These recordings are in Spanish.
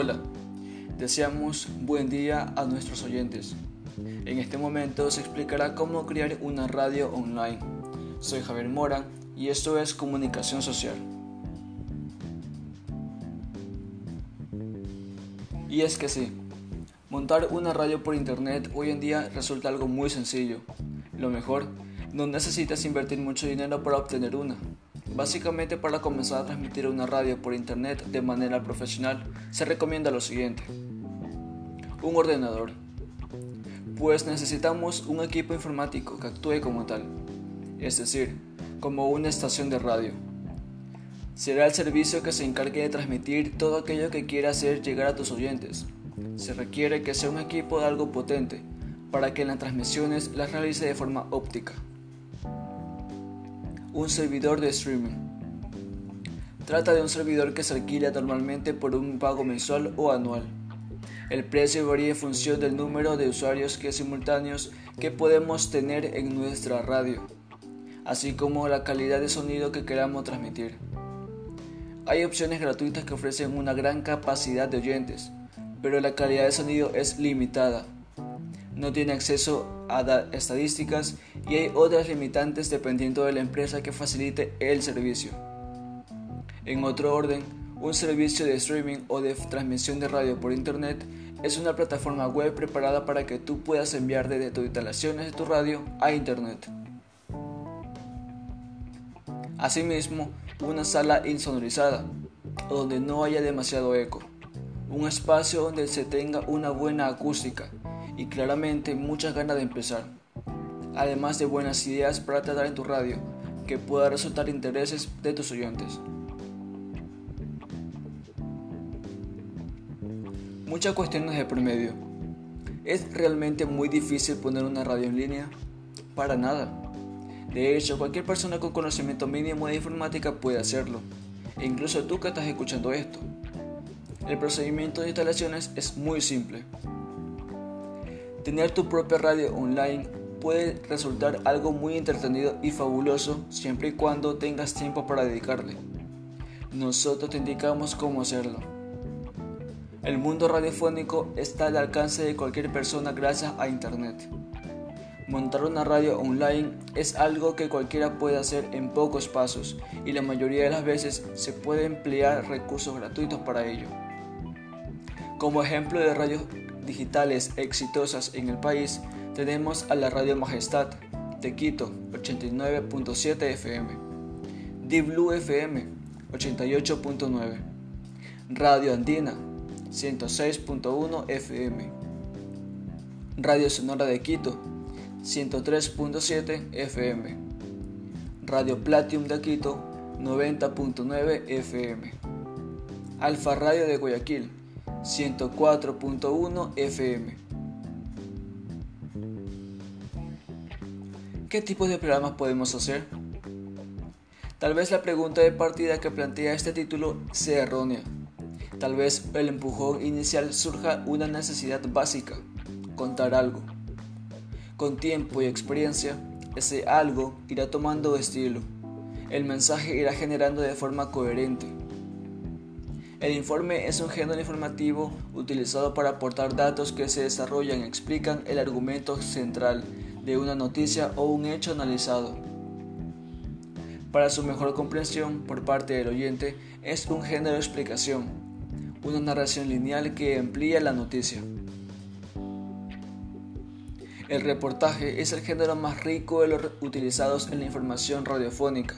Hola, deseamos buen día a nuestros oyentes. En este momento se explicará cómo crear una radio online. Soy Javier Mora y esto es Comunicación Social. Y es que sí, montar una radio por internet hoy en día resulta algo muy sencillo. Lo mejor, no necesitas invertir mucho dinero para obtener una. Básicamente para comenzar a transmitir una radio por internet de manera profesional se recomienda lo siguiente. Un ordenador. Pues necesitamos un equipo informático que actúe como tal, es decir, como una estación de radio. Será el servicio que se encargue de transmitir todo aquello que quiera hacer llegar a tus oyentes. Se requiere que sea un equipo de algo potente para que las transmisiones las realice de forma óptica un servidor de streaming. Trata de un servidor que se alquila normalmente por un pago mensual o anual. El precio varía en función del número de usuarios que simultáneos que podemos tener en nuestra radio, así como la calidad de sonido que queramos transmitir. Hay opciones gratuitas que ofrecen una gran capacidad de oyentes, pero la calidad de sonido es limitada no tiene acceso a estadísticas y hay otras limitantes dependiendo de la empresa que facilite el servicio. En otro orden, un servicio de streaming o de transmisión de radio por internet es una plataforma web preparada para que tú puedas enviar desde tus instalaciones de tu radio a internet. Asimismo, una sala insonorizada, donde no haya demasiado eco, un espacio donde se tenga una buena acústica y claramente muchas ganas de empezar, además de buenas ideas para tratar en tu radio que pueda resultar intereses de tus oyentes. Muchas cuestiones de promedio. ¿Es realmente muy difícil poner una radio en línea? Para nada. De hecho, cualquier persona con conocimiento mínimo de informática puede hacerlo, e incluso tú que estás escuchando esto. El procedimiento de instalaciones es muy simple. Tener tu propia radio online puede resultar algo muy entretenido y fabuloso siempre y cuando tengas tiempo para dedicarle. Nosotros te indicamos cómo hacerlo. El mundo radiofónico está al alcance de cualquier persona gracias a Internet. Montar una radio online es algo que cualquiera puede hacer en pocos pasos y la mayoría de las veces se puede emplear recursos gratuitos para ello. Como ejemplo de radio digitales exitosas en el país, tenemos a la Radio Majestad de Quito 89.7 FM, Blue FM 88.9, Radio Andina 106.1 FM, Radio Sonora de Quito 103.7 FM, Radio Platinum de Quito 90.9 FM, Alfa Radio de Guayaquil 104.1 FM. ¿Qué tipo de programas podemos hacer? Tal vez la pregunta de partida que plantea este título sea errónea. Tal vez el empujón inicial surja una necesidad básica, contar algo. Con tiempo y experiencia, ese algo irá tomando estilo. El mensaje irá generando de forma coherente el informe es un género informativo utilizado para aportar datos que se desarrollan y explican el argumento central de una noticia o un hecho analizado. Para su mejor comprensión por parte del oyente es un género de explicación, una narración lineal que amplía la noticia. El reportaje es el género más rico de los utilizados en la información radiofónica.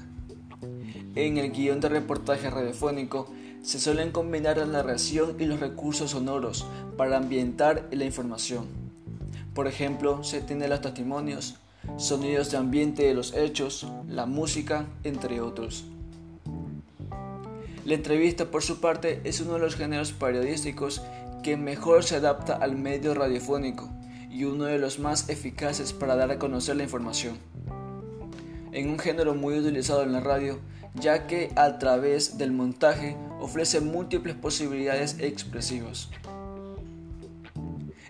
En el guion de reportaje radiofónico se suelen combinar la narración y los recursos sonoros para ambientar la información. Por ejemplo, se tienen los testimonios, sonidos de ambiente de los hechos, la música, entre otros. La entrevista, por su parte, es uno de los géneros periodísticos que mejor se adapta al medio radiofónico y uno de los más eficaces para dar a conocer la información. En un género muy utilizado en la radio, ya que a través del montaje ofrece múltiples posibilidades expresivas.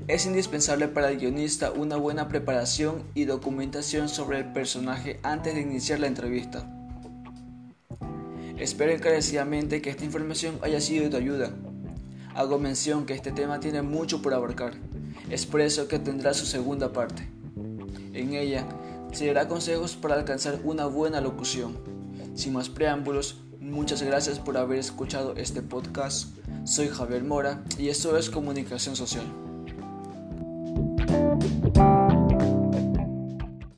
Es indispensable para el guionista una buena preparación y documentación sobre el personaje antes de iniciar la entrevista. Espero encarecidamente que esta información haya sido de tu ayuda. Hago mención que este tema tiene mucho por abarcar. Es que tendrá su segunda parte. En ella se dará consejos para alcanzar una buena locución. Sin más preámbulos, muchas gracias por haber escuchado este podcast. Soy Javier Mora y esto es Comunicación Social.